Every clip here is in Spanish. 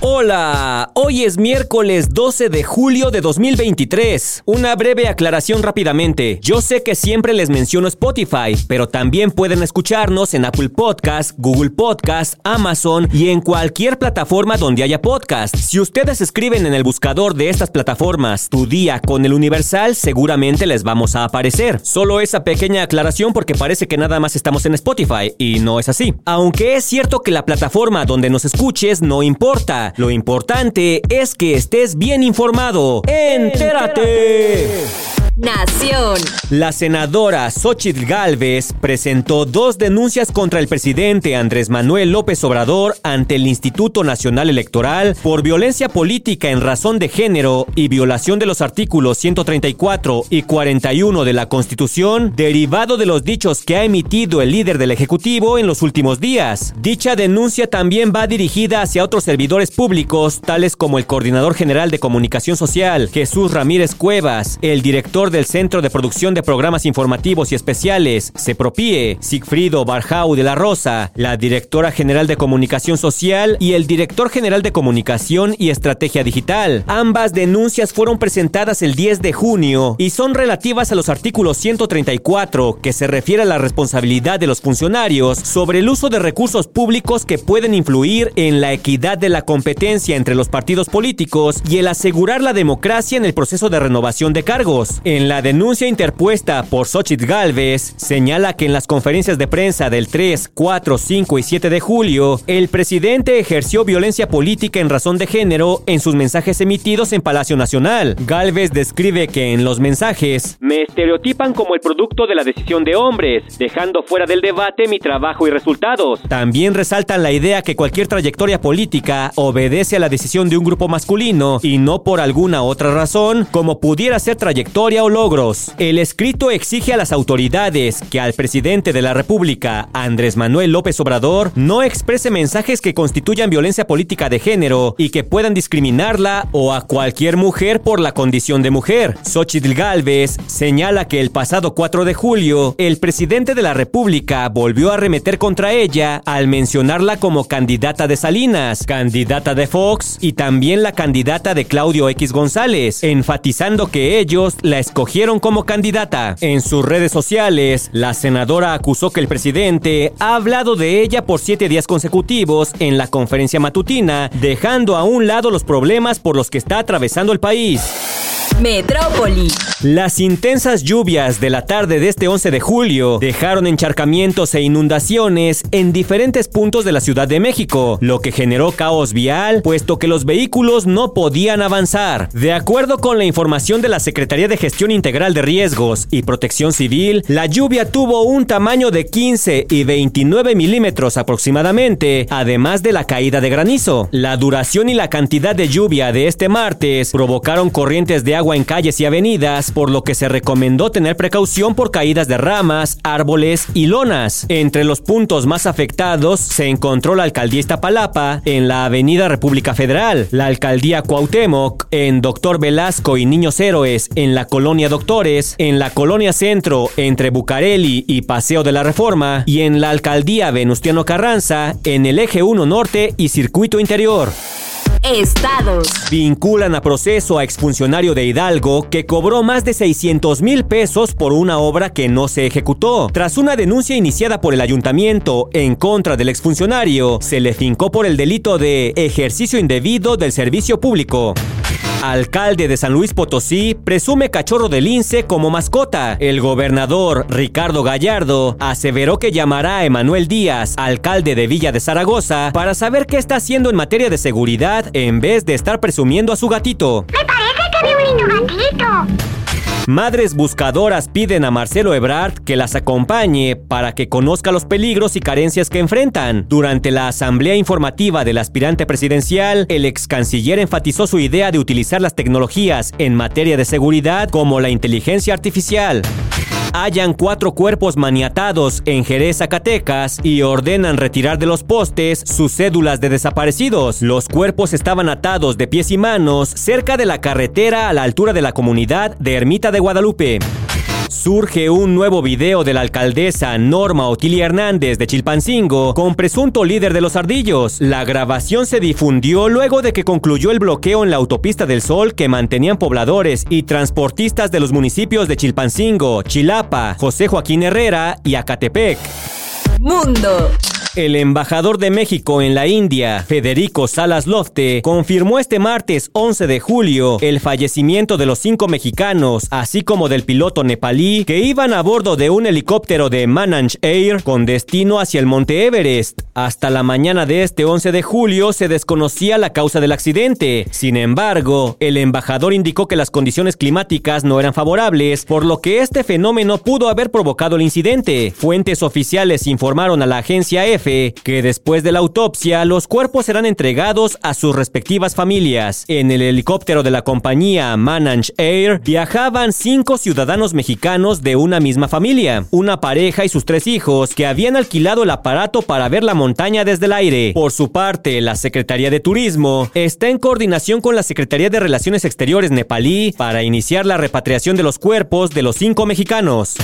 Hola, hoy es miércoles 12 de julio de 2023. Una breve aclaración rápidamente. Yo sé que siempre les menciono Spotify, pero también pueden escucharnos en Apple Podcast, Google Podcast, Amazon y en cualquier plataforma donde haya podcast. Si ustedes escriben en el buscador de estas plataformas Tu día con el Universal, seguramente les vamos a aparecer. Solo esa pequeña aclaración porque parece que nada más estamos en Spotify y no es así. Aunque es cierto que la plataforma donde nos escuches no importa. Lo importante es que estés bien informado. ¡Entérate! Nación. La senadora Xochitl Galvez presentó dos denuncias contra el presidente Andrés Manuel López Obrador ante el Instituto Nacional Electoral por violencia política en razón de género y violación de los artículos 134 y 41 de la Constitución, derivado de los dichos que ha emitido el líder del Ejecutivo en los últimos días. Dicha denuncia también va dirigida hacia otros servidores públicos, tales como el Coordinador General de Comunicación Social, Jesús Ramírez Cuevas, el director del Centro de Producción de Programas Informativos y Especiales, CEPROPIE, Sigfrido Barjau de la Rosa, la directora general de Comunicación Social y el director general de Comunicación y Estrategia Digital. Ambas denuncias fueron presentadas el 10 de junio y son relativas a los artículos 134, que se refiere a la responsabilidad de los funcionarios sobre el uso de recursos públicos que pueden influir en la equidad de la competencia entre los partidos políticos y el asegurar la democracia en el proceso de renovación de cargos. En la denuncia interpuesta por Xochitl Galvez, señala que en las conferencias de prensa del 3, 4, 5 y 7 de julio, el presidente ejerció violencia política en razón de género en sus mensajes emitidos en Palacio Nacional. Galvez describe que en los mensajes me estereotipan como el producto de la decisión de hombres, dejando fuera del debate mi trabajo y resultados. También resaltan la idea que cualquier trayectoria política obedece a la decisión de un grupo masculino y no por alguna otra razón, como pudiera ser trayectoria o logros. El escrito exige a las autoridades que al presidente de la República, Andrés Manuel López Obrador, no exprese mensajes que constituyan violencia política de género y que puedan discriminarla o a cualquier mujer por la condición de mujer. Xochitl Galvez señala que el pasado 4 de julio, el presidente de la República volvió a arremeter contra ella al mencionarla como candidata de Salinas, candidata de Fox y también la candidata de Claudio X González, enfatizando que ellos la escogieron como candidata. En sus redes sociales, la senadora acusó que el presidente ha hablado de ella por siete días consecutivos en la conferencia matutina, dejando a un lado los problemas por los que está atravesando el país. Metrópoli. Las intensas lluvias de la tarde de este 11 de julio dejaron encharcamientos e inundaciones en diferentes puntos de la Ciudad de México, lo que generó caos vial, puesto que los vehículos no podían avanzar. De acuerdo con la información de la Secretaría de Gestión Integral de Riesgos y Protección Civil, la lluvia tuvo un tamaño de 15 y 29 milímetros aproximadamente, además de la caída de granizo. La duración y la cantidad de lluvia de este martes provocaron corrientes de agua en calles y avenidas, por lo que se recomendó tener precaución por caídas de ramas, árboles y lonas. Entre los puntos más afectados se encontró la alcaldía Iztapalapa en la avenida República Federal, la alcaldía Cuauhtémoc en Doctor Velasco y Niños Héroes en la colonia Doctores, en la colonia Centro entre Bucareli y Paseo de la Reforma y en la alcaldía Venustiano Carranza en el eje 1 Norte y Circuito Interior. Estados. Vinculan a proceso a exfuncionario de Hidalgo que cobró más de 600 mil pesos por una obra que no se ejecutó. Tras una denuncia iniciada por el ayuntamiento en contra del exfuncionario, se le fincó por el delito de ejercicio indebido del servicio público. Alcalde de San Luis Potosí presume cachorro de lince como mascota. El gobernador Ricardo Gallardo aseveró que llamará a Emanuel Díaz, alcalde de Villa de Zaragoza, para saber qué está haciendo en materia de seguridad en vez de estar presumiendo a su gatito. Me parece que vi un lindo gatito. Madres buscadoras piden a Marcelo Ebrard que las acompañe para que conozca los peligros y carencias que enfrentan. Durante la asamblea informativa del aspirante presidencial, el ex canciller enfatizó su idea de utilizar las tecnologías en materia de seguridad como la inteligencia artificial hallan cuatro cuerpos maniatados en Jerez, Zacatecas, y ordenan retirar de los postes sus cédulas de desaparecidos. Los cuerpos estaban atados de pies y manos cerca de la carretera a la altura de la comunidad de Ermita de Guadalupe. Surge un nuevo video de la alcaldesa Norma Otilia Hernández de Chilpancingo con presunto líder de los ardillos. La grabación se difundió luego de que concluyó el bloqueo en la autopista del Sol que mantenían pobladores y transportistas de los municipios de Chilpancingo, Chilapa, José Joaquín Herrera y Acatepec. Mundo. El embajador de México en la India, Federico Salas Lofte, confirmó este martes 11 de julio el fallecimiento de los cinco mexicanos, así como del piloto nepalí que iban a bordo de un helicóptero de Mananj Air con destino hacia el Monte Everest. Hasta la mañana de este 11 de julio se desconocía la causa del accidente. Sin embargo, el embajador indicó que las condiciones climáticas no eran favorables, por lo que este fenómeno pudo haber provocado el incidente. Fuentes oficiales informaron a la agencia Que después de la autopsia los cuerpos serán entregados a sus respectivas familias. En el helicóptero de la compañía Manage Air viajaban cinco ciudadanos mexicanos de una misma familia, una pareja y sus tres hijos que habían alquilado el aparato para ver la montaña desde el aire. Por su parte, la Secretaría de Turismo está en coordinación con la Secretaría de Relaciones Exteriores nepalí para iniciar la repatriación de los cuerpos de los cinco mexicanos.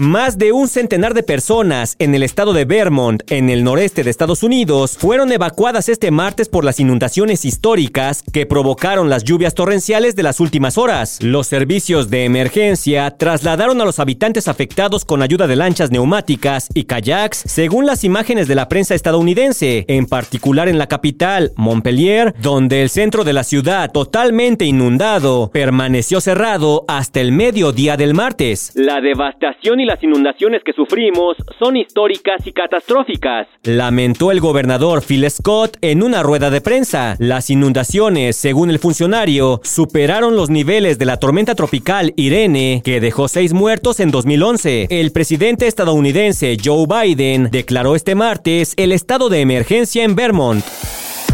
Más de un centenar de personas en el estado de Vermont, en el noreste de Estados Unidos, fueron evacuadas este martes por las inundaciones históricas que provocaron las lluvias torrenciales de las últimas horas. Los servicios de emergencia trasladaron a los habitantes afectados con ayuda de lanchas neumáticas y kayaks, según las imágenes de la prensa estadounidense, en particular en la capital, Montpellier, donde el centro de la ciudad, totalmente inundado, permaneció cerrado hasta el mediodía del martes. La devastación y las inundaciones que sufrimos son históricas y catastróficas, lamentó el gobernador Phil Scott en una rueda de prensa. Las inundaciones, según el funcionario, superaron los niveles de la tormenta tropical Irene, que dejó seis muertos en 2011. El presidente estadounidense Joe Biden declaró este martes el estado de emergencia en Vermont.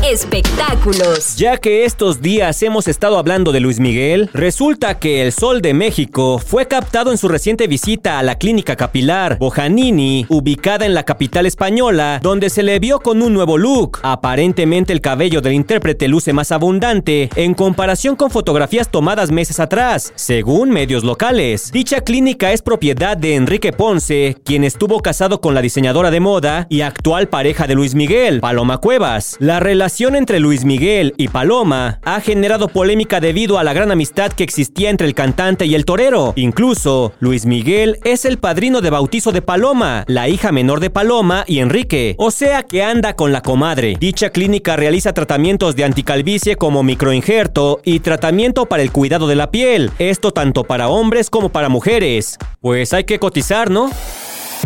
Espectáculos. Ya que estos días hemos estado hablando de Luis Miguel, resulta que el Sol de México fue captado en su reciente visita a la clínica capilar Bojanini, ubicada en la capital española, donde se le vio con un nuevo look. Aparentemente el cabello del intérprete luce más abundante en comparación con fotografías tomadas meses atrás, según medios locales. Dicha clínica es propiedad de Enrique Ponce, quien estuvo casado con la diseñadora de moda y actual pareja de Luis Miguel, Paloma Cuevas. La relación entre Luis Miguel y Paloma ha generado polémica debido a la gran amistad que existía entre el cantante y el torero. Incluso, Luis Miguel es el padrino de bautizo de Paloma, la hija menor de Paloma y Enrique, o sea que anda con la comadre. Dicha clínica realiza tratamientos de anticalvicie como microinjerto y tratamiento para el cuidado de la piel, esto tanto para hombres como para mujeres. Pues hay que cotizar, ¿no?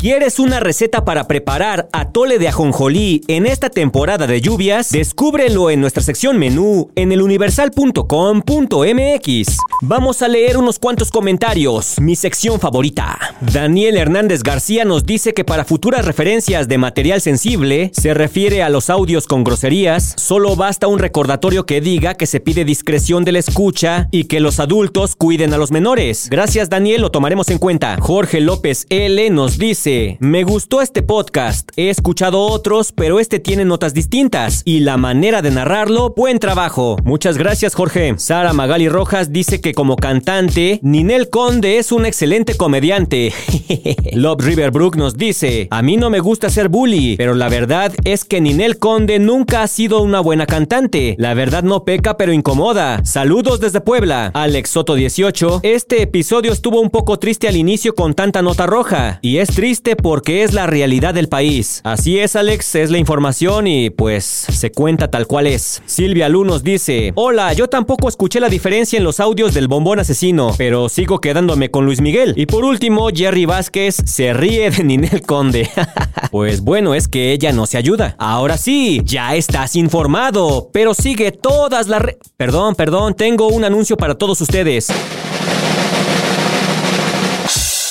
¿Quieres una receta para preparar atole de ajonjolí en esta temporada de lluvias? Descúbrelo en nuestra sección menú en eluniversal.com.mx. Vamos a leer unos cuantos comentarios. Mi sección favorita. Daniel Hernández García nos dice que para futuras referencias de material sensible, se refiere a los audios con groserías, solo basta un recordatorio que diga que se pide discreción de la escucha y que los adultos cuiden a los menores. Gracias Daniel, lo tomaremos en cuenta. Jorge López L nos dice me gustó este podcast, he escuchado otros, pero este tiene notas distintas y la manera de narrarlo, buen trabajo. Muchas gracias Jorge. Sara Magali Rojas dice que como cantante, Ninel Conde es un excelente comediante. Love Riverbrook nos dice, a mí no me gusta ser bully, pero la verdad es que Ninel Conde nunca ha sido una buena cantante. La verdad no peca, pero incomoda. Saludos desde Puebla. Alex Soto 18, este episodio estuvo un poco triste al inicio con tanta nota roja, y es triste porque es la realidad del país. Así es, Alex, es la información y pues se cuenta tal cual es. Silvia Lu nos dice, hola, yo tampoco escuché la diferencia en los audios del bombón asesino, pero sigo quedándome con Luis Miguel. Y por último, Jerry Vázquez se ríe de Ninel Conde. pues bueno, es que ella no se ayuda. Ahora sí, ya estás informado, pero sigue todas las... Perdón, perdón, tengo un anuncio para todos ustedes.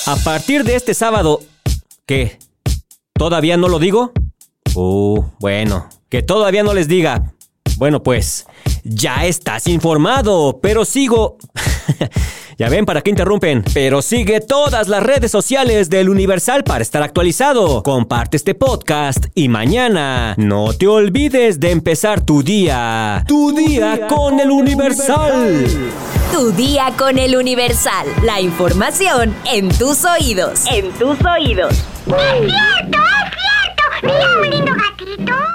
A partir de este sábado, ¿Qué? ¿Todavía no lo digo? Uh, bueno, que todavía no les diga. Bueno, pues, ya estás informado, pero sigo... Ya ven, ¿para qué interrumpen? Pero sigue todas las redes sociales del Universal para estar actualizado. Comparte este podcast y mañana no te olvides de empezar tu día. Tu día con el Universal. Tu día con el Universal. La información en tus oídos. En tus oídos. ¡Es cierto! ¡Es cierto! ¡Mira un lindo gatito!